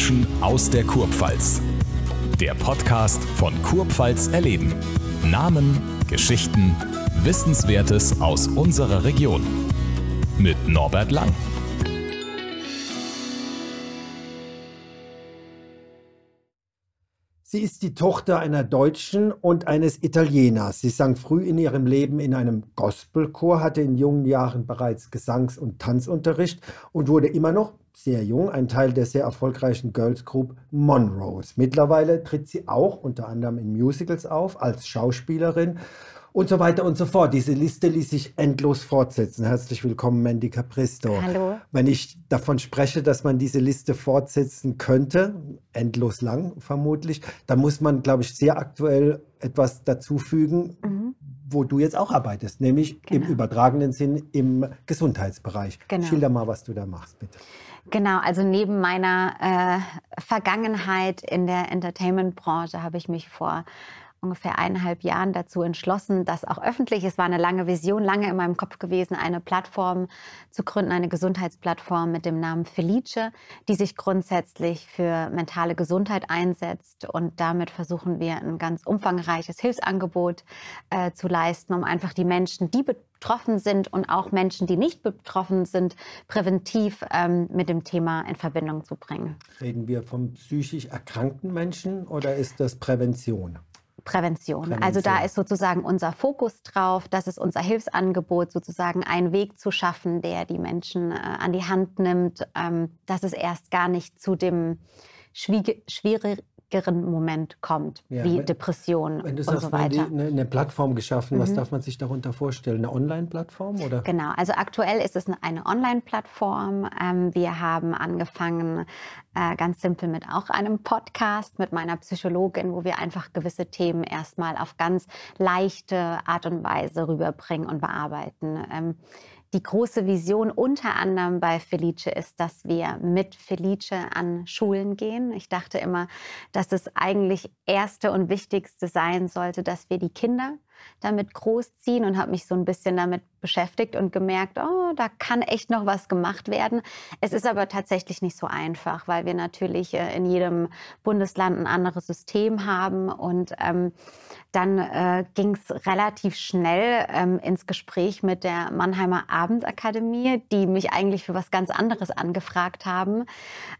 Menschen aus der Kurpfalz. Der Podcast von Kurpfalz erleben. Namen, Geschichten, Wissenswertes aus unserer Region. Mit Norbert Lang. Sie ist die Tochter einer Deutschen und eines Italieners. Sie sang früh in ihrem Leben in einem Gospelchor, hatte in jungen Jahren bereits Gesangs- und Tanzunterricht und wurde immer noch sehr jung ein Teil der sehr erfolgreichen Girls Group Monrose. Mittlerweile tritt sie auch unter anderem in Musicals auf als Schauspielerin und so weiter und so fort. Diese Liste ließ sich endlos fortsetzen. Herzlich willkommen, Mandy Capristo. Hallo. Wenn ich davon spreche, dass man diese Liste fortsetzen könnte, endlos lang vermutlich, dann muss man, glaube ich, sehr aktuell etwas dazufügen, mhm. wo du jetzt auch arbeitest, nämlich genau. im übertragenen Sinn im Gesundheitsbereich. Genau. Schilder mal, was du da machst, bitte. Genau, also neben meiner äh, Vergangenheit in der Entertainment-Branche habe ich mich vor ungefähr eineinhalb Jahren dazu entschlossen, das auch öffentlich, es war eine lange Vision, lange in meinem Kopf gewesen, eine Plattform zu gründen, eine Gesundheitsplattform mit dem Namen Felice, die sich grundsätzlich für mentale Gesundheit einsetzt. Und damit versuchen wir ein ganz umfangreiches Hilfsangebot äh, zu leisten, um einfach die Menschen, die betroffen sind und auch Menschen, die nicht betroffen sind, präventiv ähm, mit dem Thema in Verbindung zu bringen. Reden wir von psychisch erkrankten Menschen oder ist das Prävention? Prävention. Prävention. Also da ist sozusagen unser Fokus drauf, das ist unser Hilfsangebot, sozusagen einen Weg zu schaffen, der die Menschen äh, an die Hand nimmt, ähm, dass es erst gar nicht zu dem schwierig, schwierigeren Moment kommt, ja, wie wenn, Depression wenn du sagst, und so weiter. Eine, eine Plattform geschaffen, mhm. was darf man sich darunter vorstellen? Eine Online-Plattform oder? Genau, also aktuell ist es eine Online-Plattform. Ähm, wir haben angefangen äh, ganz simpel mit auch einem Podcast mit meiner Psychologin, wo wir einfach gewisse Themen erstmal auf ganz leichte Art und Weise rüberbringen und bearbeiten. Die große Vision unter anderem bei Felice ist, dass wir mit Felice an Schulen gehen. Ich dachte immer, dass es eigentlich erste und wichtigste sein sollte, dass wir die Kinder damit großziehen und habe mich so ein bisschen damit beschäftigt und gemerkt, oh, da kann echt noch was gemacht werden. Es ist aber tatsächlich nicht so einfach, weil wir natürlich äh, in jedem Bundesland ein anderes System haben. Und ähm, dann äh, ging es relativ schnell ähm, ins Gespräch mit der Mannheimer Abendakademie, die mich eigentlich für was ganz anderes angefragt haben.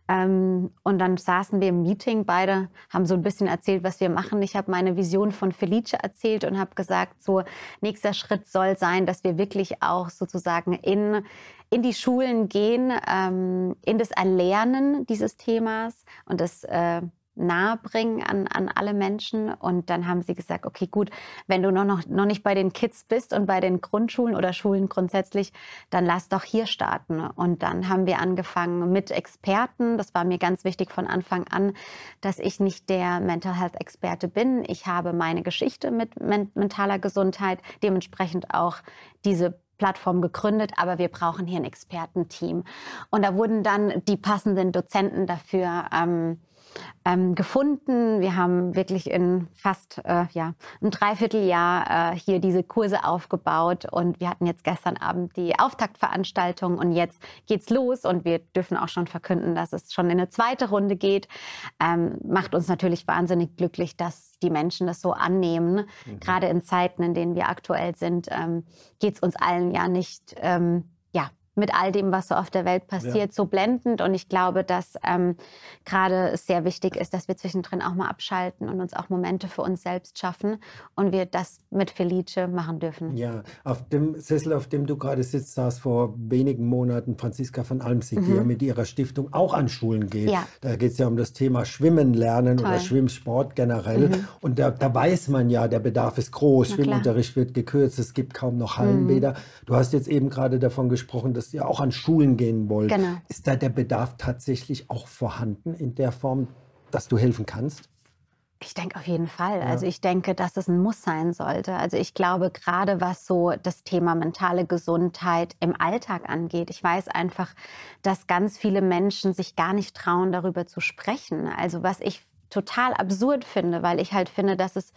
Ähm, und dann saßen wir im Meeting, beide haben so ein bisschen erzählt, was wir machen. Ich habe meine Vision von Felice erzählt und habe gesagt, so nächster Schritt soll sein, dass wir wirklich auch sozusagen in in die Schulen gehen, ähm, in das Erlernen dieses Themas und das äh, nahebringen an, an alle Menschen. Und dann haben sie gesagt, okay, gut, wenn du noch, noch, noch nicht bei den Kids bist und bei den Grundschulen oder Schulen grundsätzlich, dann lass doch hier starten. Und dann haben wir angefangen mit Experten. Das war mir ganz wichtig von Anfang an, dass ich nicht der Mental Health Experte bin. Ich habe meine Geschichte mit men mentaler Gesundheit, dementsprechend auch diese Plattform gegründet, aber wir brauchen hier ein Expertenteam. Und da wurden dann die passenden Dozenten dafür ähm, ähm, gefunden. Wir haben wirklich in fast äh, ja, ein Dreivierteljahr äh, hier diese Kurse aufgebaut und wir hatten jetzt gestern Abend die Auftaktveranstaltung und jetzt geht's los und wir dürfen auch schon verkünden, dass es schon in eine zweite Runde geht. Ähm, macht uns natürlich wahnsinnig glücklich, dass die Menschen das so annehmen. Mhm. Gerade in Zeiten, in denen wir aktuell sind, ähm, geht es uns allen ja nicht ähm, ja, mit all dem, was so auf der Welt passiert, ja. so blendend. Und ich glaube, dass ähm, gerade sehr wichtig ist, dass wir zwischendrin auch mal abschalten und uns auch Momente für uns selbst schaffen und wir das mit Felice machen dürfen. Ja, auf dem Sessel, auf dem du gerade sitzt, saß vor wenigen Monaten Franziska von Almsig, mhm. die ja mit ihrer Stiftung auch an Schulen geht. Ja. Da geht es ja um das Thema Schwimmen lernen Toll. oder Schwimmsport generell. Mhm. Und da, da, weiß man ja, der Bedarf ist groß. Schwimmunterricht wird gekürzt, es gibt kaum noch Hallenbäder. Mhm. Du hast jetzt eben gerade davon gesprochen, dass ihr auch an Schulen gehen wollt. Genau. Ist da der Bedarf tatsächlich auch vorhanden in der Form, dass du helfen kannst? Ich denke auf jeden Fall. Ja. Also ich denke, dass es ein Muss sein sollte. Also ich glaube, gerade was so das Thema mentale Gesundheit im Alltag angeht, ich weiß einfach, dass ganz viele Menschen sich gar nicht trauen, darüber zu sprechen. Also was ich total absurd finde, weil ich halt finde, dass es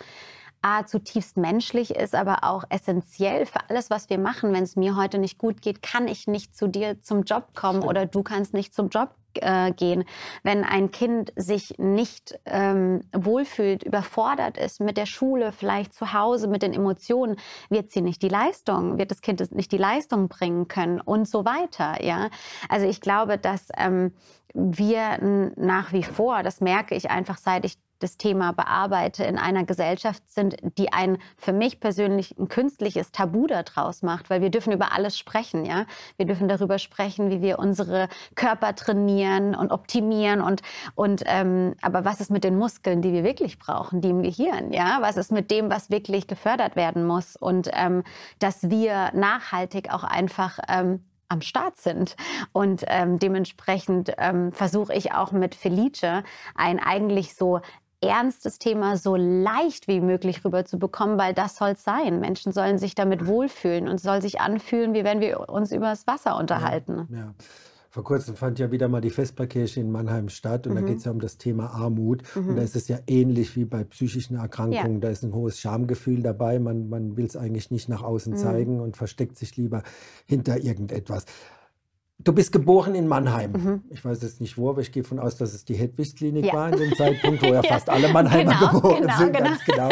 A, zutiefst menschlich ist, aber auch essentiell für alles, was wir machen. Wenn es mir heute nicht gut geht, kann ich nicht zu dir zum Job kommen Stimmt. oder du kannst nicht zum Job äh, gehen. Wenn ein Kind sich nicht ähm, wohlfühlt, überfordert ist mit der Schule, vielleicht zu Hause, mit den Emotionen, wird sie nicht die Leistung, wird das Kind nicht die Leistung bringen können und so weiter. Ja, also ich glaube, dass ähm, wir nach wie vor, das merke ich einfach, seit ich das Thema bearbeite, in einer Gesellschaft sind, die ein für mich persönlich ein künstliches Tabu daraus macht, weil wir dürfen über alles sprechen, ja. Wir dürfen darüber sprechen, wie wir unsere Körper trainieren und optimieren und und ähm, aber was ist mit den Muskeln, die wir wirklich brauchen, die im Gehirn, ja? Was ist mit dem, was wirklich gefördert werden muss und ähm, dass wir nachhaltig auch einfach ähm, am Start sind. Und ähm, dementsprechend ähm, versuche ich auch mit Felice ein eigentlich so ernstes Thema so leicht wie möglich rüberzubekommen, weil das soll es sein. Menschen sollen sich damit wohlfühlen und soll sich anfühlen, wie wenn wir uns über das Wasser unterhalten. Ja, ja. Vor kurzem fand ja wieder mal die Vesperkirche in Mannheim statt und mhm. da geht es ja um das Thema Armut. Mhm. Und da ist es ja ähnlich wie bei psychischen Erkrankungen. Ja. Da ist ein hohes Schamgefühl dabei. Man, man will es eigentlich nicht nach außen mhm. zeigen und versteckt sich lieber hinter irgendetwas. Du bist geboren in Mannheim. Mhm. Ich weiß jetzt nicht wo, aber ich gehe davon aus, dass es die Hedwig-Klinik ja. war in dem Zeitpunkt, wo ja, ja. fast alle Mannheimer genau, geboren genau, sind. Genau. Ganz genau.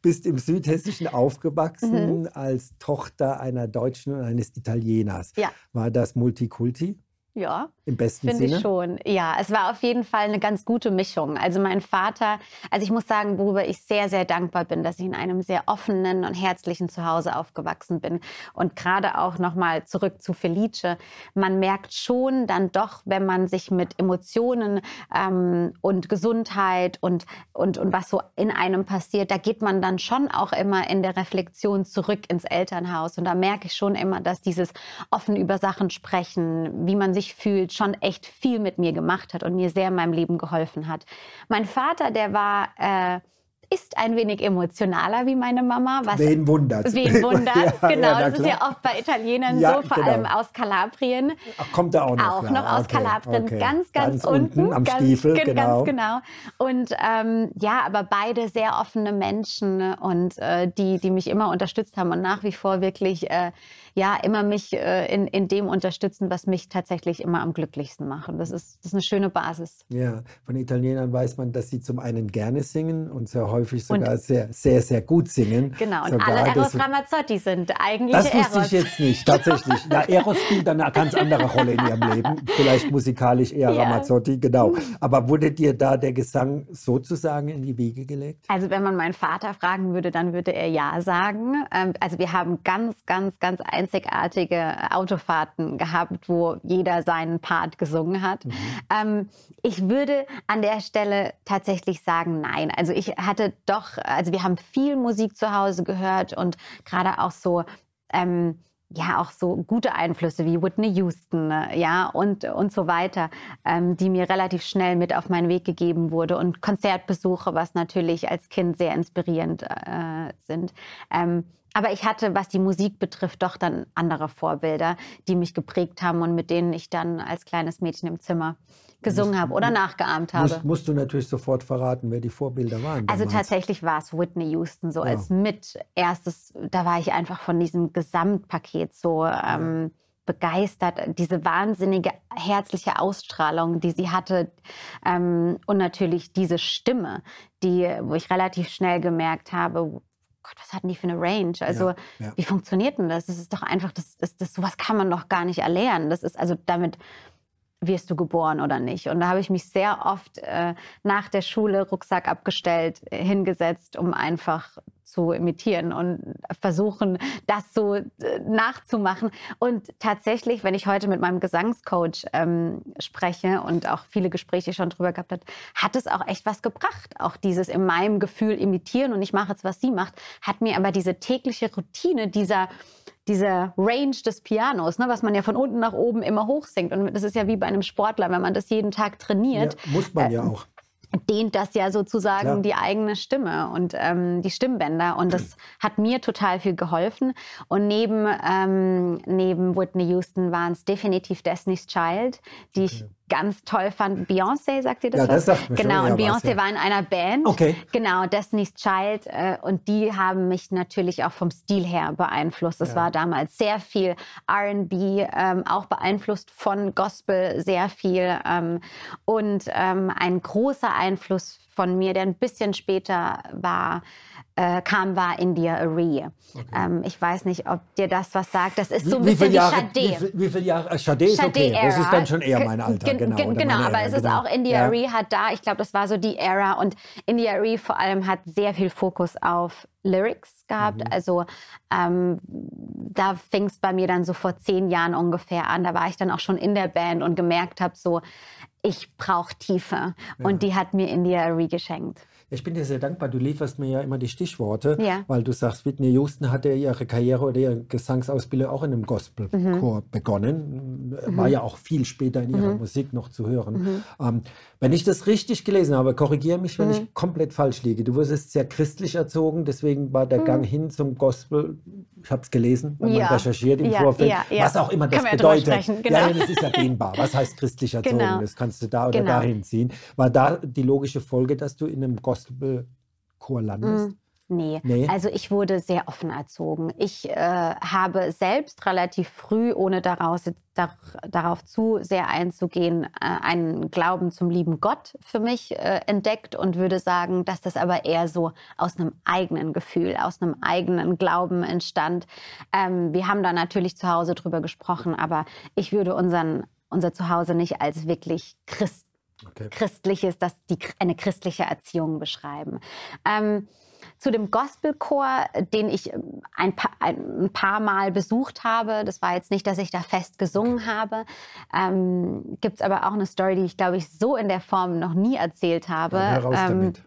Bist im Südhessischen aufgewachsen mhm. als Tochter einer Deutschen und eines Italieners. Ja. War das Multikulti? Ja. Im besten Sinne? Finde ich schon. Ja, es war auf jeden Fall eine ganz gute Mischung. Also mein Vater, also ich muss sagen, worüber ich sehr, sehr dankbar bin, dass ich in einem sehr offenen und herzlichen Zuhause aufgewachsen bin. Und gerade auch nochmal zurück zu Felice. Man merkt schon dann doch, wenn man sich mit Emotionen ähm, und Gesundheit und, und, und was so in einem passiert, da geht man dann schon auch immer in der Reflexion zurück ins Elternhaus. Und da merke ich schon immer, dass dieses offen über Sachen sprechen, wie man sich sich fühlt, schon echt viel mit mir gemacht hat und mir sehr in meinem Leben geholfen hat. Mein Vater, der war äh, ist ein wenig emotionaler wie meine Mama. Was, wen wundert Wen wundert ja, genau. Ja, das ist ja oft bei Italienern ja, so, vor genau. allem aus Kalabrien. Ach, kommt er auch noch? Auch noch aus okay, Kalabrien, okay. ganz, ganz, ganz unten, unten. Am ganz, Stiefel, genau. Ganz genau. Und ähm, ja, aber beide sehr offene Menschen und äh, die, die mich immer unterstützt haben und nach wie vor wirklich äh, ja immer mich äh, in, in dem unterstützen, was mich tatsächlich immer am glücklichsten macht. Und das ist, das ist eine schöne Basis. Ja, von Italienern weiß man, dass sie zum einen gerne singen und sehr häufig sogar und, sehr, sehr, sehr gut singen. Genau, und sogar alle Eros Ramazzotti sind eigentlich Das wusste Eros. ich jetzt nicht, tatsächlich. Ja, Eros spielt eine ganz andere Rolle in ihrem Leben. Vielleicht musikalisch eher ja. Ramazzotti, genau. Aber wurde dir da der Gesang sozusagen in die Wiege gelegt? Also wenn man meinen Vater fragen würde, dann würde er ja sagen. Ähm, also wir haben ganz, ganz, ganz einzigartige Autofahrten gehabt, wo jeder seinen Part gesungen hat. Mhm. Ähm, ich würde an der Stelle tatsächlich sagen, nein. Also ich hatte doch, also wir haben viel Musik zu Hause gehört und gerade auch so, ähm, ja, auch so gute Einflüsse wie Whitney Houston, ja, und, und so weiter, ähm, die mir relativ schnell mit auf meinen Weg gegeben wurde und Konzertbesuche, was natürlich als Kind sehr inspirierend äh, sind. Ähm, aber ich hatte, was die Musik betrifft, doch dann andere Vorbilder, die mich geprägt haben und mit denen ich dann als kleines Mädchen im Zimmer gesungen habe oder nachgeahmt habe. Musst, musst, du natürlich sofort verraten, wer die Vorbilder waren. Also tatsächlich war es Whitney Houston so ja. als mit erstes, da war ich einfach von diesem Gesamtpaket so ähm, begeistert. Diese wahnsinnige herzliche Ausstrahlung, die sie hatte ähm, und natürlich diese Stimme, die, wo ich relativ schnell gemerkt habe, Gott, was hatten die für eine Range? Also, ja, ja. wie funktioniert denn das? Das ist doch einfach, das, das, das, sowas kann man doch gar nicht erlernen. Das ist also damit wirst du geboren oder nicht. Und da habe ich mich sehr oft äh, nach der Schule Rucksack abgestellt, hingesetzt, um einfach zu imitieren und versuchen, das so äh, nachzumachen. Und tatsächlich, wenn ich heute mit meinem Gesangscoach ähm, spreche und auch viele Gespräche schon drüber gehabt hat, hat es auch echt was gebracht. Auch dieses in meinem Gefühl imitieren und ich mache jetzt, was sie macht, hat mir aber diese tägliche Routine dieser diese Range des Pianos, ne, was man ja von unten nach oben immer hoch singt. Und das ist ja wie bei einem Sportler, wenn man das jeden Tag trainiert. Ja, muss man äh, ja auch dehnt das ja sozusagen Klar. die eigene Stimme und ähm, die Stimmbänder. Und das hat mir total viel geholfen. Und neben, ähm, neben Whitney Houston waren es definitiv Destiny's Child, die okay. ich ganz toll fand. Beyoncé, sagt ihr das? Ja, das sagt mir Genau, schon, und Beyoncé ja. war in einer Band. Okay. Genau, Destiny's Child. Äh, und die haben mich natürlich auch vom Stil her beeinflusst. Es Ja. war damals sehr viel RB, ähm, auch beeinflusst von Gospel, sehr viel. Ähm, und ähm, ein großer Einfluss von mir, der ein bisschen später war, äh, kam, war India Arie. Ähm, ich weiß nicht, ob dir das was sagt. Das ist so ein wie, bisschen wie Sade. wie, viel- wie viele Jahre? Sade ist okay. Das ist dann schon eher mein Alter. Gen- Genau, genau aber Ära, es ist genau. auch India Ja. Arie hat da, ich glaube, das war so die Ära und India Arie vor allem hat sehr viel Fokus auf Lyrics gehabt. Mhm. Also ähm, da fing es bei mir dann so vor zehn Jahren ungefähr an. Da war ich dann auch schon in der Band und gemerkt habe, so, ich brauche Tiefe. Und die hat mir India Arie geschenkt. Ich bin dir sehr dankbar. Du lieferst mir ja immer die Stichworte, Ja. weil du sagst, Whitney Houston hatte ihre Karriere oder ihre Gesangsausbildung auch in einem Gospelchor Mhm. begonnen. War ja auch viel später in ihrer Musik noch zu hören. Mhm. Ähm, wenn ich das richtig gelesen habe, korrigiere mich, wenn Mhm. ich komplett falsch liege. Du wurdest sehr christlich erzogen, deswegen war der Gang hin zum Gospel, ich habe es gelesen, wenn Mhm. Ja. man recherchiert im Ja, Vorfeld, ja, ja. was auch immer das drüber bedeutet. genau. Ja, das ist ja dehnbar. Was heißt christlich erzogen? Genau. Das kannst du da oder Genau. dahin ziehen. War da die logische Folge, dass du in einem Gospelchor landest? Mm, Nee. Nee? also ich wurde sehr offen erzogen. Ich äh, habe selbst relativ früh, ohne daraus, dar, darauf zu sehr einzugehen, äh, einen Glauben zum lieben Gott für mich äh, entdeckt und würde sagen, dass das aber eher so aus einem eigenen Gefühl, aus einem eigenen Glauben entstand. Ähm, wir haben da natürlich zu Hause drüber gesprochen, aber ich würde unseren, unser Zuhause nicht als wirklich Christ Okay. christliches, das die, eine christliche Erziehung beschreiben. Ähm, zu dem Gospelchor, den ich ähm, ein paar, ein paar Mal besucht habe, das war jetzt nicht, dass ich da fest gesungen habe, ähm, gibt es aber auch eine Story, die ich, glaube ich, so in der Form noch nie erzählt habe. Dann heraus Ähm, damit.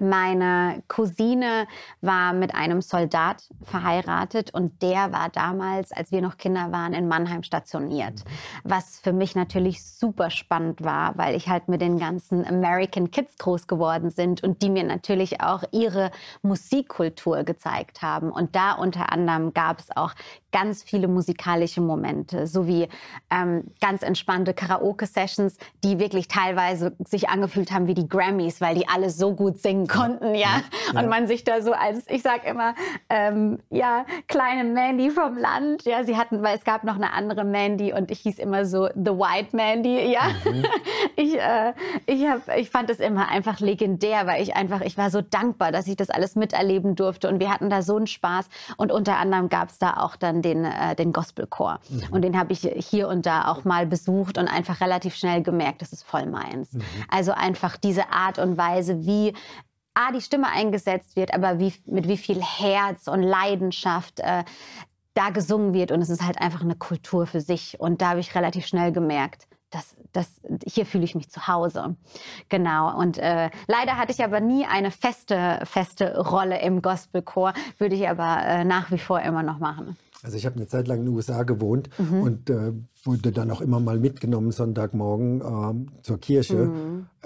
Meine Cousine war mit einem Soldat verheiratet und der war damals, als wir noch Kinder waren, in Mannheim stationiert. Was für mich natürlich super spannend war, weil ich halt mit den ganzen American Kids groß geworden sind und die mir natürlich auch ihre Musikkultur gezeigt haben. Und da unter anderem gab es auch ganz viele musikalische Momente, sowie ähm, ganz entspannte Karaoke-Sessions, die wirklich teilweise sich angefühlt haben wie die Grammys, weil die alle so gut singen konnten, ja. Und man sich da so als, ich sag immer, ähm, ja, kleine Mandy vom Land, ja, sie hatten, weil es gab noch eine andere Mandy und ich hieß immer so The White Mandy, ja. Ich, äh, ich, hab, ich fand es immer einfach legendär, weil ich einfach, ich war so dankbar, dass ich das alles miterleben durfte und wir hatten da so einen Spaß. Und unter anderem gab es da auch dann den, äh, den Gospelchor und den habe ich hier und da auch mal besucht und einfach relativ schnell gemerkt, das ist voll meins. Also einfach diese Art und Weise, wie A, die Stimme eingesetzt wird, aber wie, mit wie viel Herz und Leidenschaft äh, da gesungen wird. Und es ist halt einfach eine Kultur für sich. Und da habe ich relativ schnell gemerkt, das, das, hier fühle ich mich zu Hause. Genau. Und äh, leider hatte ich aber nie eine feste, feste Rolle im Gospelchor, würde ich aber äh, nach wie vor immer noch machen. Also ich habe eine Zeit lang in den USA gewohnt Mhm. und äh, wurde dann auch immer mal mitgenommen Sonntagmorgen ähm, zur Kirche,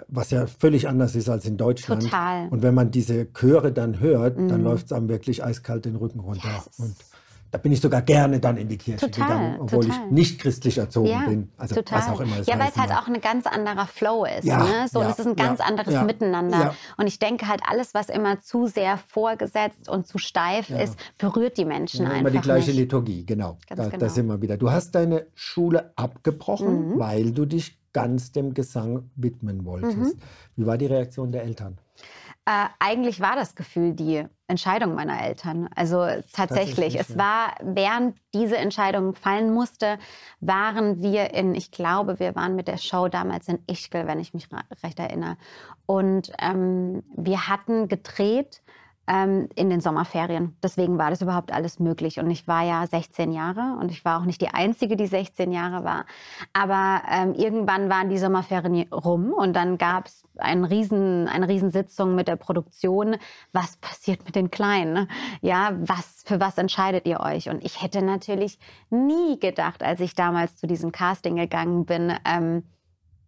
was ja völlig anders ist als in Deutschland. Mhm. Total. Und wenn man diese Chöre dann hört, dann Mhm. läuft es einem wirklich eiskalt den Rücken runter. Und da bin ich sogar gerne dann in die Kirche Total, gegangen, obwohl total. ich nicht christlich erzogen Ja, bin. Also total. was auch immer das ja, weil es halt auch ein ganz anderer Flow ist. Ja, ne? So, ja, und es ist ein ganz ja, anderes Miteinander. Und ich denke halt, alles, was immer zu sehr vorgesetzt und zu steif ist, berührt die Menschen Ja, einfach immer die gleiche nicht. Liturgie, genau. Ganz Da, genau. da sind wir wieder. Du hast deine Schule abgebrochen, Mhm. weil du dich ganz dem Gesang widmen wolltest. Mhm. Wie war die Reaktion der Eltern? Äh, eigentlich war das Gefühl die Entscheidung meiner Eltern. Also tatsächlich, es war, während diese Entscheidung fallen musste, waren wir in, ich glaube, wir waren mit der Show damals in Ischgl, wenn ich mich recht erinnere. Und ähm, wir hatten gedreht ähm, in den Sommerferien. Deswegen war das überhaupt alles möglich. Und ich war ja 16 Jahre und ich war auch nicht die Einzige, die 16 Jahre war. Aber ähm, irgendwann waren die Sommerferien rum und dann gab es ein riesen, eine Riesensitzung mit der Produktion. Was passiert mit den Kleinen? ne? Ja, was, für was entscheidet ihr euch? Und ich hätte natürlich nie gedacht, als ich damals zu diesem Casting gegangen bin, ähm,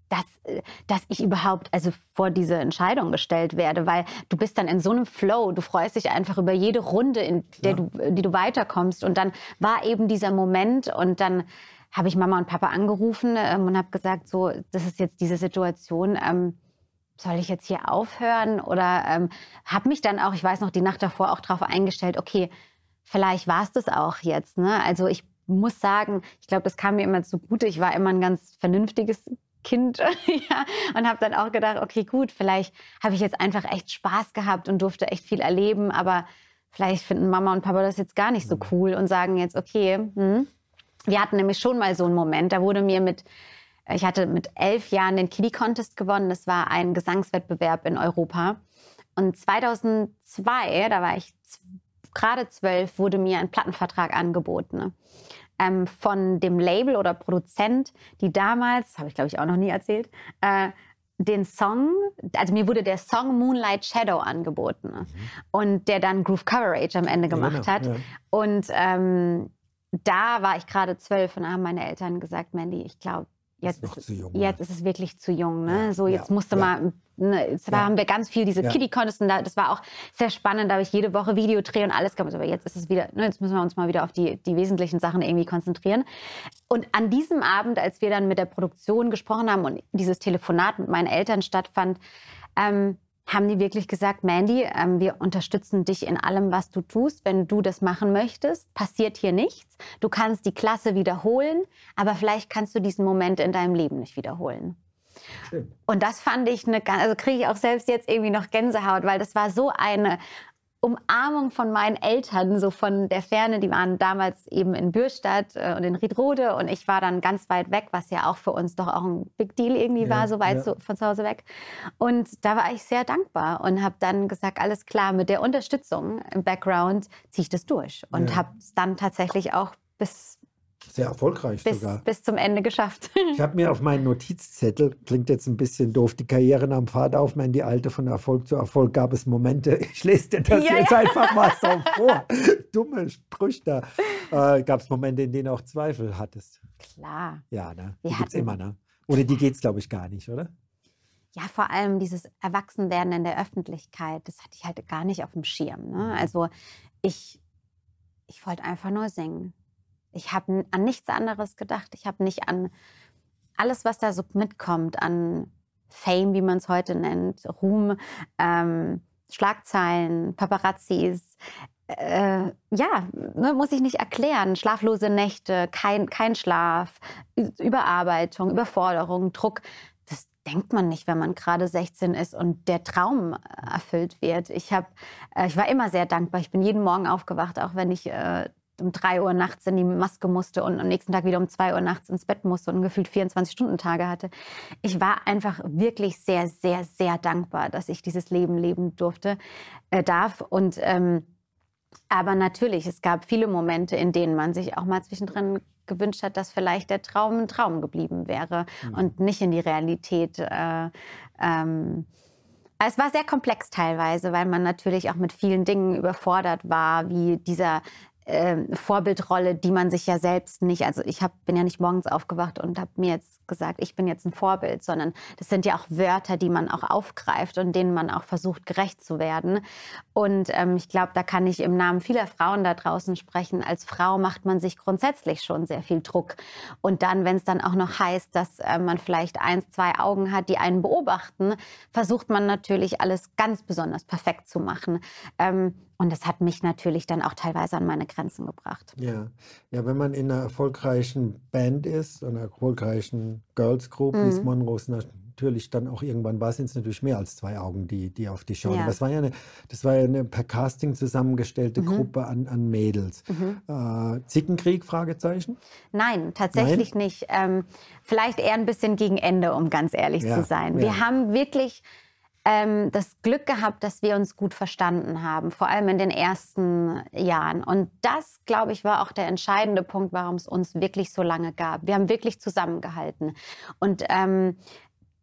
dass, äh, dass ich überhaupt also vor diese Entscheidung gestellt werde, weil du bist dann in so einem Flow, du freust dich einfach über jede Runde, in der Ja. du, die du weiterkommst und dann war eben dieser Moment und dann habe ich Mama und Papa angerufen ähm, und habe gesagt, so, das ist jetzt diese Situation. Ähm, soll ich jetzt hier aufhören? Oder ähm, habe mich dann auch, ich weiß noch, die Nacht davor auch darauf eingestellt, okay, vielleicht war es das auch jetzt. Ne? Also ich muss sagen, ich glaube, das kam mir immer zugute. Ich war immer ein ganz vernünftiges Kind ja, und habe dann auch gedacht, okay, gut, vielleicht habe ich jetzt einfach echt Spaß gehabt und durfte echt viel erleben, aber vielleicht finden Mama und Papa das jetzt gar nicht so mhm. cool und sagen jetzt, okay, hm. wir hatten nämlich schon mal so einen Moment, da wurde mir mit ich hatte mit elf Jahren den Kiddie Contest gewonnen. Das war ein Gesangswettbewerb in Europa. Und 2002, da war ich gerade zwölf, wurde mir ein Plattenvertrag angeboten. Ähm, von dem Label oder Produzent, die damals, habe ich glaube ich auch noch nie erzählt, äh, den Song, also mir wurde der Song Moonlight Shadow angeboten mhm. und der dann Groove Coverage am Ende gemacht ja, genau, hat. Ja. Und ähm, da war ich gerade zwölf und da haben meine Eltern gesagt, Mandy, ich glaube, jetzt, ist, ist jung, jetzt ist es wirklich zu jung. Ne? So, jetzt musste mal, ne, jetzt haben wir ganz viel diese ja. Kiddie-Contests und das war auch sehr spannend, da habe ich jede Woche Videodreh und alles gemacht. Aber jetzt ist es wieder, ne, jetzt müssen wir uns mal wieder auf die, die wesentlichen Sachen irgendwie konzentrieren. Und an diesem Abend, als wir dann mit der Produktion gesprochen haben und dieses Telefonat mit meinen Eltern stattfand, ähm, haben die wirklich gesagt, Mandy, ähm, wir unterstützen dich in allem, was du tust. Wenn du das machen möchtest, passiert hier nichts. Du kannst die Klasse wiederholen, aber vielleicht kannst du diesen Moment in deinem Leben nicht wiederholen. Und das fand ich eine, also kriege ich auch selbst jetzt irgendwie noch Gänsehaut, weil das war so eine Umarmung von meinen Eltern, so von der Ferne. Die waren damals eben in Bürstadt äh, und in Riedrode und ich war dann ganz weit weg, was ja auch für uns doch auch ein Big Deal irgendwie ja, war, so weit ja. so von zu Hause weg. Und da war ich sehr dankbar und habe dann gesagt, alles klar, mit der Unterstützung im Background ziehe ich das durch und ja. habe es dann tatsächlich auch bis sehr erfolgreich bis, sogar. Bis zum Ende geschafft. Ich habe mir auf meinen Notizzettel, klingt jetzt ein bisschen doof, die Karriere nahm Fahrt auf, mein die alte von Erfolg zu Erfolg gab es Momente. Ich lese dir das ja, jetzt ja. einfach mal so vor. Dumme Sprüche da. Äh, gab es Momente, in denen auch Zweifel hattest? Klar. Ja, ne? Die gibt es immer, ne? Oder die geht es, glaube ich, gar nicht, oder? Ja, vor allem dieses Erwachsenwerden in der Öffentlichkeit, das hatte ich halt gar nicht auf dem Schirm. Ne? Mhm. Also ich, ich wollte einfach nur singen. Ich habe an nichts anderes gedacht. Ich habe nicht an alles, was da so mitkommt, an Fame, wie man es heute nennt, Ruhm, ähm, Schlagzeilen, Paparazzis. Äh, ja, ne, muss ich nicht erklären. Schlaflose Nächte, kein, kein Schlaf, Überarbeitung, Überforderung, Druck. Das denkt man nicht, wenn man gerade 16 ist und der Traum erfüllt wird. Ich, hab, äh, ich war immer sehr dankbar. Ich bin jeden Morgen aufgewacht, auch wenn ich äh, um drei Uhr nachts in die Maske musste und am nächsten Tag wieder um zwei Uhr nachts ins Bett musste und gefühlt 24-Stunden-Tage hatte. Ich war einfach wirklich sehr, sehr, sehr dankbar, dass ich dieses Leben leben durfte, äh, darf. Und ähm, aber natürlich, es gab viele Momente, in denen man sich auch mal zwischendrin gewünscht hat, dass vielleicht der Traum ein Traum geblieben wäre mhm. und nicht in die Realität. Äh, ähm, es war sehr komplex teilweise, weil man natürlich auch mit vielen Dingen überfordert war, wie dieser äh, Vorbildrolle, die man sich ja selbst nicht, also ich hab, bin ja nicht morgens aufgewacht und habe mir jetzt gesagt, ich bin jetzt ein Vorbild, sondern das sind ja auch Wörter, die man auch aufgreift und denen man auch versucht, gerecht zu werden. Und ähm, ich glaube, da kann ich im Namen vieler Frauen da draußen sprechen. Als Frau macht man sich grundsätzlich schon sehr viel Druck. Und dann, wenn es dann auch noch heißt, dass äh, man vielleicht eins, zwei Augen hat, die einen beobachten, versucht man natürlich alles ganz besonders perfekt zu machen. Ähm, und das hat mich natürlich dann auch teilweise an meine Grenzen gebracht. Ja, ja wenn man in einer erfolgreichen Band ist, einer erfolgreichen Girls Group, mhm. es Monroes natürlich dann auch irgendwann war, sind es natürlich mehr als zwei Augen, die, die auf dich schauen. Ja. Das war ja eine, das war ja eine per Casting zusammengestellte mhm. Gruppe an, an Mädels. Mhm. Äh, Zickenkrieg, Fragezeichen? Nein, tatsächlich Nein? nicht. Ähm, vielleicht eher ein bisschen gegen Ende, um ganz ehrlich ja, zu sein. Wir haben wirklich ähm, das Glück gehabt, dass wir uns gut verstanden haben, vor allem in den ersten Jahren. Und das, glaube ich, war auch der entscheidende Punkt, warum es uns wirklich so lange gab. Wir haben wirklich zusammengehalten. Und ähm,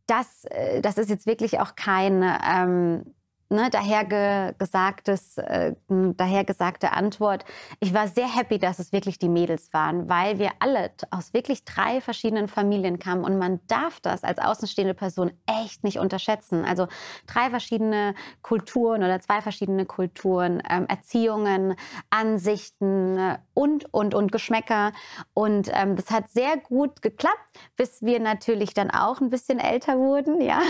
das, äh, das ist jetzt wirklich auch kein... Ähm, ne, dahergesagtes, äh, dahergesagte Antwort. Ich war sehr happy, dass es wirklich die Mädels waren, weil wir alle aus wirklich drei verschiedenen Familien kamen und man darf das als außenstehende Person echt nicht unterschätzen. Also drei verschiedene Kulturen oder zwei verschiedene Kulturen, ähm, Erziehungen, Ansichten äh, und, und, und Geschmäcker. Und ähm, das hat sehr gut geklappt, bis wir natürlich dann auch ein bisschen älter wurden, ja.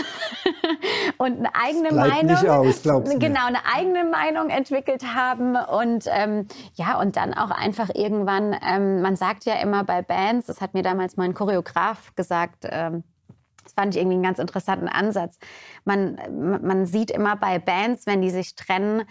und eine eigene Meinung. Nicht aus, genau, eine eigene Meinung entwickelt haben. Und ähm, ja, und dann auch einfach irgendwann, ähm, man sagt ja immer bei Bands, das hat mir damals mein Choreograf gesagt, ähm, das fand ich irgendwie einen ganz interessanten Ansatz. Man, man sieht immer bei Bands, wenn die sich trennen,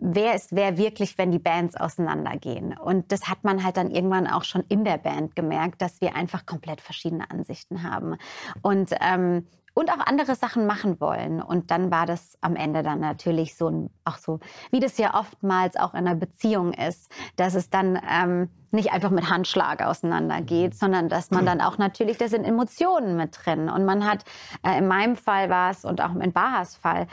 wer ist wer wirklich, wenn die Bands auseinandergehen. Und das hat man halt dann irgendwann auch schon in der Band gemerkt, dass wir einfach komplett verschiedene Ansichten haben. Und ähm, und auch andere Sachen machen wollen. Und dann war das am Ende dann natürlich so, ein, auch so, wie das ja oftmals auch in einer Beziehung ist, dass es dann ähm, nicht einfach mit Handschlag auseinandergeht, sondern dass man dann auch natürlich, da sind Emotionen mit drin. Und man hat, äh, in meinem Fall war es und auch in Bahas Fall,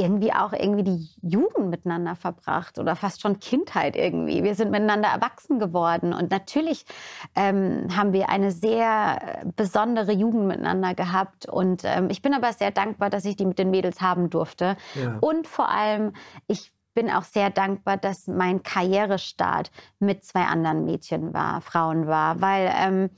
irgendwie auch irgendwie die Jugend miteinander verbracht oder fast schon Kindheit irgendwie. Wir sind miteinander erwachsen geworden und natürlich ähm, haben wir eine sehr besondere Jugend miteinander gehabt und ähm, ich bin aber sehr dankbar, dass ich die mit den Mädels haben durfte ja. und vor allem ich bin auch sehr dankbar, dass mein Karrierestart mit zwei anderen Mädchen war, Frauen war, weil ähm,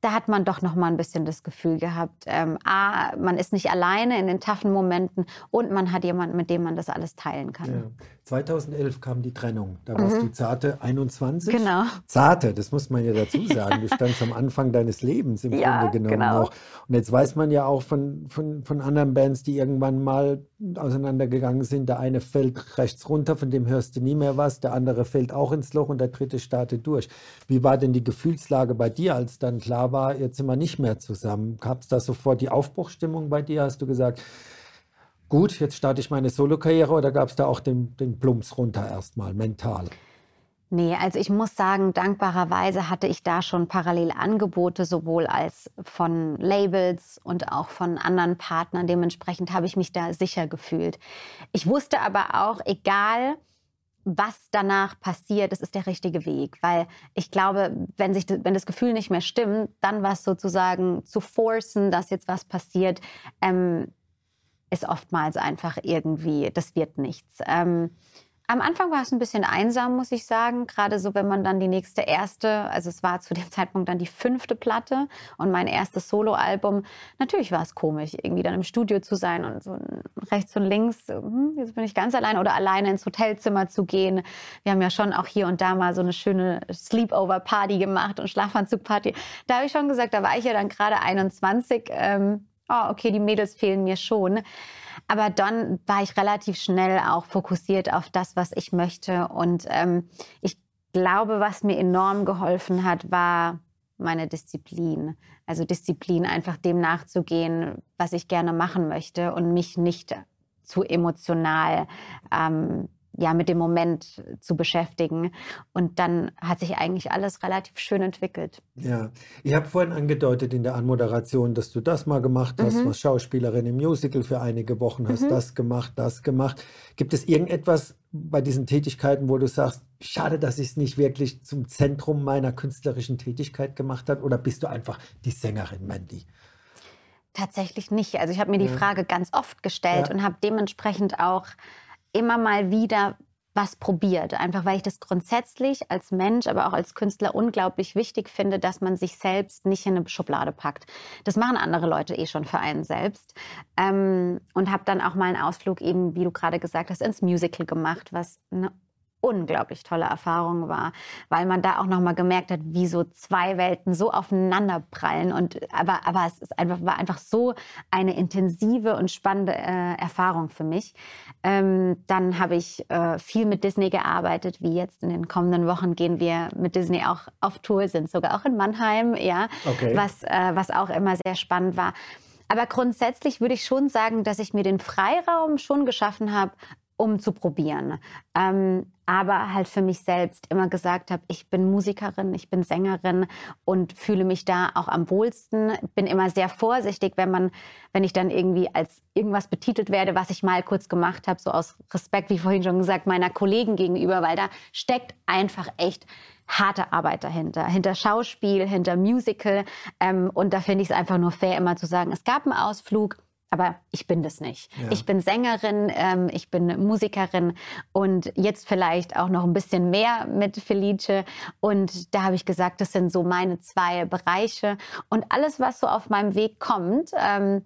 da hat man doch noch mal ein bisschen das Gefühl gehabt, ähm, a, man ist nicht alleine in den taffen Momenten und man hat jemanden, mit dem man das alles teilen kann. Ja. 2011 kam die Trennung. Da warst mhm. du zarte 21. Genau. Zarte, das muss man ja dazu sagen. Du standst am Anfang deines Lebens im ja, Grunde genommen genau. noch. Und jetzt weiß man ja auch von, von, von anderen Bands, die irgendwann mal auseinandergegangen sind. Der eine fällt rechts runter, von dem hörst du nie mehr was. Der andere fällt auch ins Loch und der dritte startet durch. Wie war denn die Gefühlslage bei dir, als dann klar war, jetzt sind wir nicht mehr zusammen? Gab es da sofort die Aufbruchstimmung bei dir? Hast du gesagt, gut, jetzt starte ich meine Solokarriere oder gab es da auch den, den Plumps runter erstmal, mental? Nee, also ich muss sagen, dankbarerweise hatte ich da schon parallel Angebote, sowohl als von Labels und auch von anderen Partnern. Dementsprechend habe ich mich da sicher gefühlt. Ich wusste aber auch, egal was danach passiert, das ist der richtige Weg. Weil ich glaube, wenn, sich, wenn das Gefühl nicht mehr stimmt, dann was sozusagen zu forcen, dass jetzt was passiert, ähm, ist oftmals einfach irgendwie, das wird nichts. Ähm, am Anfang war es ein bisschen einsam, muss ich sagen. Gerade so, wenn man dann die nächste erste, also es war zu dem Zeitpunkt dann die fünfte Platte und mein erstes Soloalbum. Natürlich war es komisch, irgendwie dann im Studio zu sein und so rechts und links, hm, jetzt bin ich ganz allein oder alleine ins Hotelzimmer zu gehen. Wir haben ja schon auch hier und da mal so eine schöne Sleepover-Party gemacht und Schlafanzug-Party. Da habe ich schon gesagt, da war ich ja dann gerade 21. Ähm, oh, okay, die Mädels fehlen mir schon. Aber dann war ich relativ schnell auch fokussiert auf das, was ich möchte. Und ähm, ich glaube, was mir enorm geholfen hat, war meine Disziplin. Also Disziplin, einfach dem nachzugehen, was ich gerne machen möchte und mich nicht zu emotional ähm, ja, mit dem Moment zu beschäftigen. Und dann hat sich eigentlich alles relativ schön entwickelt. Ja, ich habe vorhin angedeutet in der Anmoderation, dass du das mal gemacht hast, mhm. was Schauspielerin im Musical für einige Wochen hast, mhm. das gemacht, das gemacht. Gibt es irgendetwas bei diesen Tätigkeiten, wo du sagst, schade, dass ich es nicht wirklich zum Zentrum meiner künstlerischen Tätigkeit gemacht habe? Oder bist du einfach die Sängerin, Mandy? Tatsächlich nicht. Also ich habe mir die Frage ganz oft gestellt ja. und habe dementsprechend auch immer mal wieder was probiert. Einfach weil ich das grundsätzlich als Mensch, aber auch als Künstler unglaublich wichtig finde, dass man sich selbst nicht in eine Schublade packt. Das machen andere Leute eh schon für einen selbst. Ähm, und habe dann auch mal einen Ausflug eben, wie du gerade gesagt hast, ins Musical gemacht, was eine unglaublich tolle Erfahrung war, weil man da auch noch mal gemerkt hat, wie so zwei Welten so aufeinander prallen und aber aber es ist einfach war einfach so eine intensive und spannende äh, Erfahrung für mich. Ähm, dann habe ich äh, viel mit Disney gearbeitet, wie jetzt in den kommenden Wochen gehen wir mit Disney auch auf Tour, sind sogar auch in Mannheim, ja, okay. was äh, was auch immer sehr spannend war. Aber grundsätzlich würde ich schon sagen, dass ich mir den Freiraum schon geschaffen habe, um zu probieren. Ähm, aber halt für mich selbst immer gesagt habe, ich bin Musikerin, ich bin Sängerin und fühle mich da auch am wohlsten. Bin immer sehr vorsichtig, wenn man, wenn ich dann irgendwie als irgendwas betitelt werde, was ich mal kurz gemacht habe, so aus Respekt, wie vorhin schon gesagt, meiner Kollegen gegenüber, weil da steckt einfach echt harte Arbeit dahinter, hinter Schauspiel, hinter Musical. Ähm, und da finde ich es einfach nur fair, immer zu sagen, es gab einen Ausflug, aber ich bin das nicht. Ja. Ich bin Sängerin, ähm, ich bin Musikerin und jetzt vielleicht auch noch ein bisschen mehr mit Felice. Und da habe ich gesagt, das sind so meine zwei Bereiche. Und alles, was so auf meinem Weg kommt, ähm,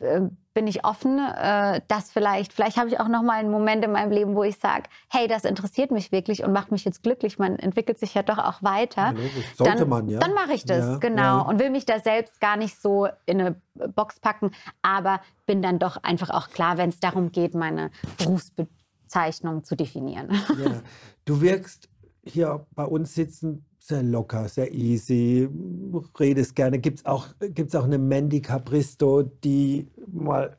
äh, bin ich offen, äh, dass vielleicht, vielleicht habe ich auch noch mal einen Moment in meinem Leben, wo ich sage, hey, das interessiert mich wirklich und macht mich jetzt glücklich. Man entwickelt sich ja doch auch weiter. Ja, Sollte dann, man, ja. Dann mache ich das, ja, genau. Ja. Und will mich da selbst gar nicht so in eine Box packen, aber bin dann doch einfach auch klar, wenn es darum geht, meine Berufsbezeichnung zu definieren. Du wirkst hier bei uns sitzen sehr locker, sehr easy, redest gerne. Gibt es auch, gibt's auch eine Mandy Capristo, die mal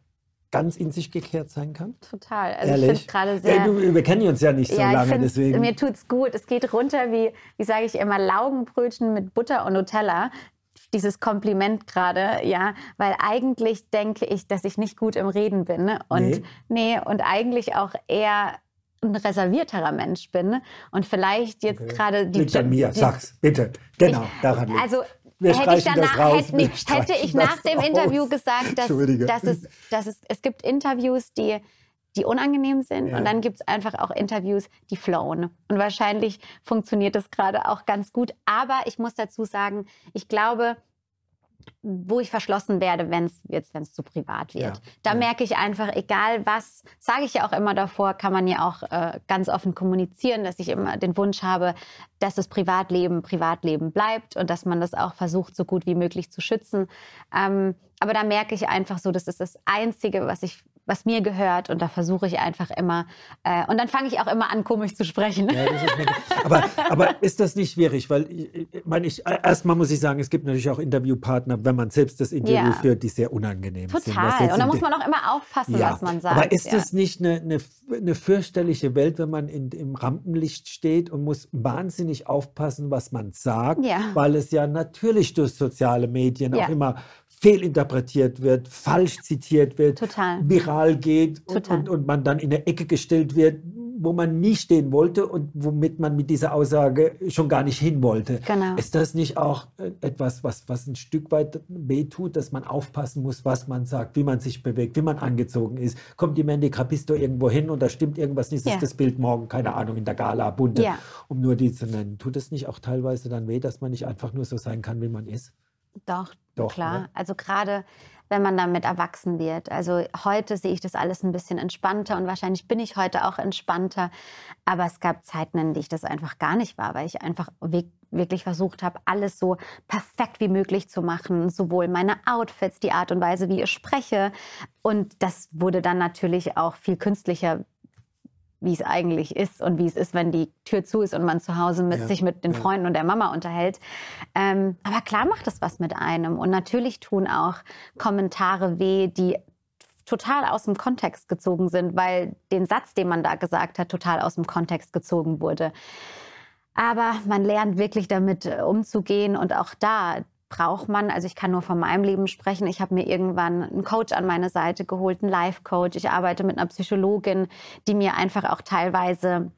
ganz in sich gekehrt sein kann? Total. Also Ehrlich? ich finde gerade sehr. Ja, wir kennen uns ja nicht so ja, lange, deswegen. Mir tut's gut. Es geht runter wie, wie sage ich immer, Laugenbrötchen mit Butter und Nutella. Dieses Kompliment gerade, ja, weil eigentlich denke ich, dass ich nicht gut im Reden bin. Und nee. nee, und eigentlich auch eher ein reservierterer Mensch bin und vielleicht jetzt okay. gerade die. Liegt an mir, die, sag's, bitte. Genau, ich, daran liegt. Also, wir hätte ich, danach, raus, hätte, hätte ich nach dem raus. Interview gesagt, dass, dass, es, dass es, es gibt Interviews, die, die unangenehm sind ja. und dann gibt es einfach auch Interviews, die flowen. Und wahrscheinlich funktioniert das gerade auch ganz gut. Aber ich muss dazu sagen, ich glaube, wo ich verschlossen werde, wenn es jetzt, wenn es zu privat wird. Ja, da ja. merke ich einfach, egal was, sage ich ja auch immer davor, kann man ja auch äh, ganz offen kommunizieren, dass ich immer den Wunsch habe, dass das Privatleben Privatleben bleibt und dass man das auch versucht, so gut wie möglich zu schützen. Ähm, aber da merke ich einfach so, das ist das Einzige, was ich was mir gehört. Und da versuche ich einfach immer. Äh, und dann fange ich auch immer an, komisch zu sprechen. Ja, aber, aber, ist das nicht schwierig? Weil ich, meine, ich, erstmal muss ich sagen, es gibt natürlich auch Interviewpartner, wenn man selbst das Interview ja. führt, die sehr unangenehm Total. sind. Total. Und da muss man auch immer aufpassen, ja. was man sagt. Aber ist das nicht eine, eine, eine, fürchterliche Welt, wenn man in, im Rampenlicht steht und muss wahnsinnig aufpassen, was man sagt? Weil es ja natürlich durch soziale Medien auch immer fehlinterpretiert wird, falsch zitiert wird, Total. viral geht und, und, und, man dann in eine Ecke gestellt wird, wo man nie stehen wollte und womit man mit dieser Aussage schon gar nicht hin wollte. Genau. Ist das nicht auch äh, etwas, was, was ein Stück weit wehtut, dass man aufpassen muss, was man sagt, wie man sich bewegt, wie man angezogen ist? Kommt die Mandy Crapisto irgendwo hin und da stimmt irgendwas nicht, ja. ist das Bild morgen, keine Ahnung, in der Gala, bunte, ja. um nur die zu nennen. Tut es nicht auch teilweise dann weh, dass man nicht einfach nur so sein kann, wie man ist? Doch, Doch klar. Ne? Also gerade wenn man damit erwachsen wird. Also heute sehe ich das alles ein bisschen entspannter und wahrscheinlich bin ich heute auch entspannter. Aber es gab Zeiten, in denen ich das einfach gar nicht war, weil ich einfach wirklich versucht habe, alles so perfekt wie möglich zu machen. Sowohl meine Outfits, die Art und Weise, wie ich spreche. Und das wurde dann natürlich auch viel künstlicher wie es eigentlich ist und wie es ist, wenn die Tür zu ist und man zu Hause mit ja, sich mit den ja. Freunden und der Mama unterhält. Ähm, aber klar macht das was mit einem. Und natürlich tun auch Kommentare weh, die total aus dem Kontext gezogen sind, weil den Satz, den man da gesagt hat, total aus dem Kontext gezogen wurde. Aber man lernt wirklich damit äh, umzugehen und auch da braucht man, also ich kann nur von meinem Leben sprechen, ich habe mir irgendwann einen Coach an meine Seite geholt, einen Life-Coach. Ich arbeite mit einer Psychologin, die mir einfach auch teilweise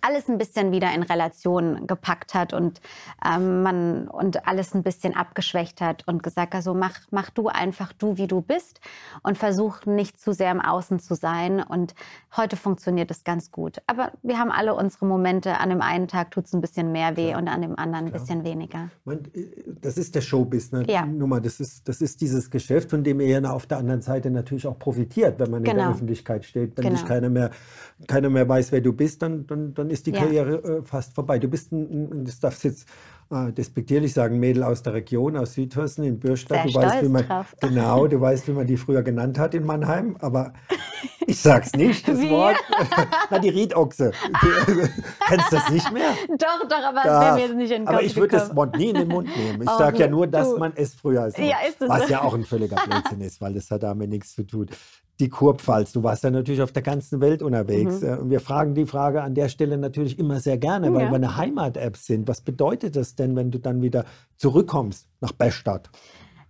alles ein bisschen wieder in Relation gepackt hat und ähm, man und alles ein bisschen abgeschwächt hat und gesagt, also mach, mach du einfach du, wie du bist und versuch nicht zu sehr im Außen zu sein. Und heute funktioniert es ganz gut. Aber wir haben alle unsere Momente. An dem einen Tag tut es ein bisschen mehr weh ja, und an dem anderen ein bisschen weniger. Das ist der Showbusiness. Ja. Nummer. Das ist, das ist dieses Geschäft, von dem ihr auf der anderen Seite natürlich auch profitiert, wenn man genau. in der genau. Öffentlichkeit steht. Wenn genau. dich keiner mehr, keiner mehr weiß, wer du bist, dann, dann, dann ist die ja. Karriere äh, fast vorbei. Du bist ein, ein das darfst jetzt äh, despektierlich sagen, Mädel aus der Region, aus Südhessen in Bürstadt. du weißt, wie man, Genau, du weißt, wie man die früher genannt hat in Mannheim. Aber Ich sag's nicht, das Wie? Wort. Na, die Riedochse. Kennst du das nicht mehr? Doch, doch, aber das wäre mir jetzt nicht in den Aber ich würde das Wort nie in den Mund nehmen. Ich oh, sage ja nur, dass du. man es früher so. Ja, ist es Was so. ja auch ein völliger Blödsinn ist, weil das hat damit nichts zu tun. Die Kurpfalz, du warst ja natürlich auf der ganzen Welt unterwegs. Mhm. Und wir fragen die Frage an der Stelle natürlich immer sehr gerne, weil ja. wir eine Heimat-App sind. Was bedeutet das denn, wenn du dann wieder zurückkommst nach Bestadt?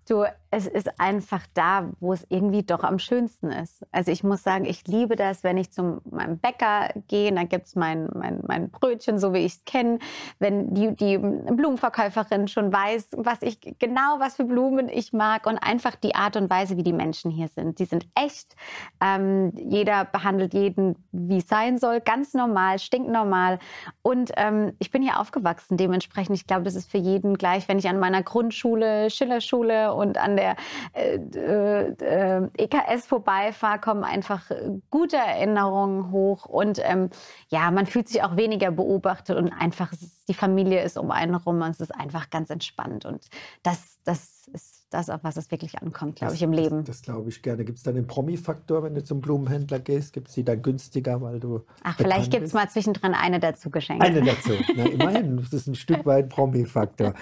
Du, es ist einfach da, wo es irgendwie doch am schönsten ist. Also ich muss sagen, ich liebe das, wenn ich zu meinem Bäcker gehe, da gibt es mein, mein, mein Brötchen, so wie ich es kenne. Wenn die, die Blumenverkäuferin schon weiß, was ich genau, was für Blumen ich mag und einfach die Art und Weise, wie die Menschen hier sind. Die sind echt. Ähm, jeder behandelt jeden, wie es sein soll, ganz normal, stinknormal. Und ähm, ich bin hier aufgewachsen, dementsprechend, ich glaube, das ist für jeden gleich, wenn ich an meiner Grundschule, Schillerschule und an der äh, äh, EKS vorbeifahre, kommen einfach gute Erinnerungen hoch und ähm, ja, man fühlt sich auch weniger beobachtet und einfach die Familie ist um einen herum und es ist einfach ganz entspannt und das, das ist das, auf was es wirklich ankommt, glaube ich, im Leben. Das, das glaube ich gerne. Gibt es dann den Promi-Faktor, wenn du zum Blumenhändler gehst? Gibt es die dann günstiger, weil du. Ach, vielleicht gibt es mal zwischendrin eine dazu geschenkt. Eine dazu. Na, immerhin, das ist ein Stück weit Promi-Faktor.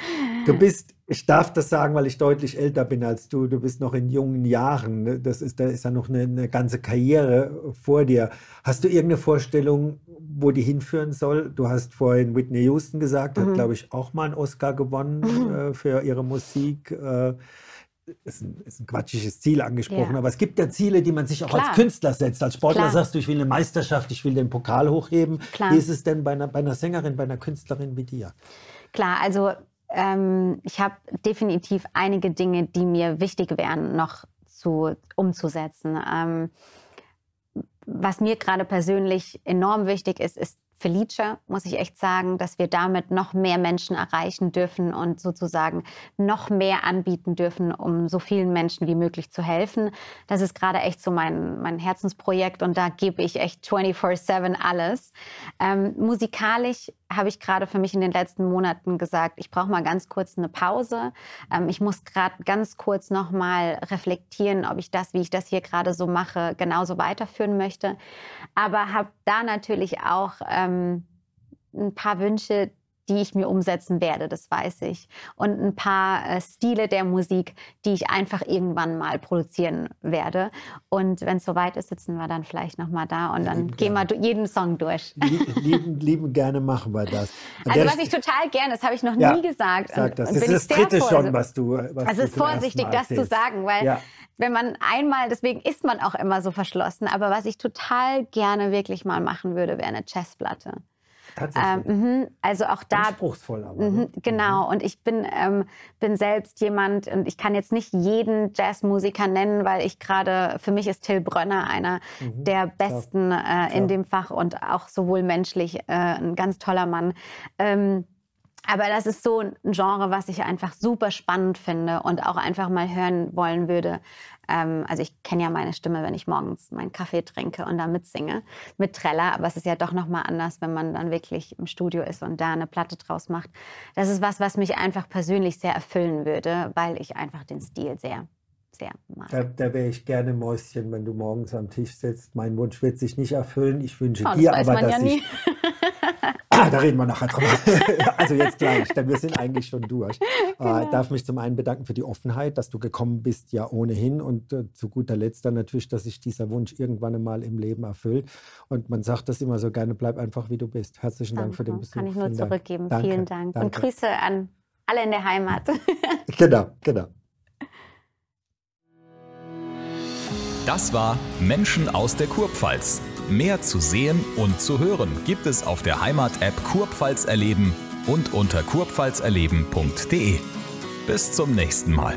Du bist, ich darf das sagen, weil ich deutlich älter bin als du. Du bist noch in jungen Jahren. Ne? Das ist, da ist ja noch eine, eine ganze Karriere vor dir. Hast du irgendeine Vorstellung, wo die hinführen soll? Du hast vorhin Whitney Houston gesagt, mhm. hat, glaube ich, auch mal einen Oscar gewonnen mhm. äh, für ihre Musik. Äh, ist ein, ist ein quatschiges Ziel angesprochen, ja. aber es gibt ja Ziele, die man sich auch Klar. als Künstler setzt. Als Sportler Klar. sagst du, ich will eine Meisterschaft, ich will den Pokal hochheben. Klar. Wie ist es denn bei einer, bei einer Sängerin, bei einer Künstlerin wie dir? Klar, also ähm, ich habe definitiv einige Dinge, die mir wichtig wären, noch zu, umzusetzen. Ähm, was mir gerade persönlich enorm wichtig ist, ist Felice, muss ich echt sagen, dass wir damit noch mehr Menschen erreichen dürfen und sozusagen noch mehr anbieten dürfen, um so vielen Menschen wie möglich zu helfen. Das ist gerade echt so mein, mein Herzensprojekt und da gebe ich echt 24-7 alles. Ähm, musikalisch habe ich gerade für mich in den letzten Monaten gesagt, ich brauche mal ganz kurz eine Pause. Ähm, ich muss gerade ganz kurz noch mal reflektieren, ob ich das, wie ich das hier gerade so mache, genauso weiterführen möchte. Aber habe da natürlich auch ähm, ein paar Wünsche, die ich mir umsetzen werde, das weiß ich. Und ein paar äh, Stile der Musik, die ich einfach irgendwann mal produzieren werde. Und wenn es soweit ist, sitzen wir dann vielleicht nochmal da und dann lieben gehen wir jeden Song durch. Lieben, lieben, gerne machen wir das. An also was ich total gerne, das habe ich noch ja, nie gesagt. Sag das. Und das ist das dritte schon, was du was Also es ist vorsichtig, das zu sagen, weil ja. wenn man einmal, deswegen ist man auch immer so verschlossen, aber was ich total gerne wirklich mal machen würde, wäre eine Jazzplatte. Tatsächlich. Ähm, also auch da. Anspruchsvoll aber. Ne? Genau. Mhm. Und ich bin, ähm, bin selbst jemand, und ich kann jetzt nicht jeden Jazzmusiker nennen, weil ich gerade, für mich ist Till Brönner einer mhm. der besten äh, in dem Fach und auch sowohl menschlich äh, ein ganz toller Mann. Ähm, aber das ist so ein Genre, was ich einfach super spannend finde und auch einfach mal hören wollen würde. Ähm, also ich kenne ja meine Stimme, wenn ich morgens meinen Kaffee trinke und da mitsinge mit Treller. Aber es ist ja doch noch mal anders, wenn man dann wirklich im Studio ist und da eine Platte draus macht. Das ist was, was mich einfach persönlich sehr erfüllen würde, weil ich einfach den Stil sehr sehr mag. Da, da wäre ich gerne Mäuschen, wenn du morgens am Tisch sitzt. Mein Wunsch wird sich nicht erfüllen. Ich wünsche oh, dir aber, dass ja ich da reden wir nachher drüber. also jetzt gleich, denn wir sind eigentlich schon durch. Äh, genau. Ich darf mich zum einen bedanken für die Offenheit, dass du gekommen bist, ja ohnehin. Und äh, zu guter Letzt dann natürlich, dass sich dieser Wunsch irgendwann einmal im Leben erfüllt. Und man sagt das immer so gerne, bleib einfach wie du bist. Herzlichen Dank, Dank für den Besuch. Kann ich nur Vielen zurückgeben. Dank. Vielen Dank. Danke. Und Grüße an alle in der Heimat. genau, genau. Das war Menschen aus der Kurpfalz Mehr zu sehen und zu hören gibt es auf der Heimat-App Kurpfalz erleben und unter kurpfalzerleben.de. Bis zum nächsten Mal.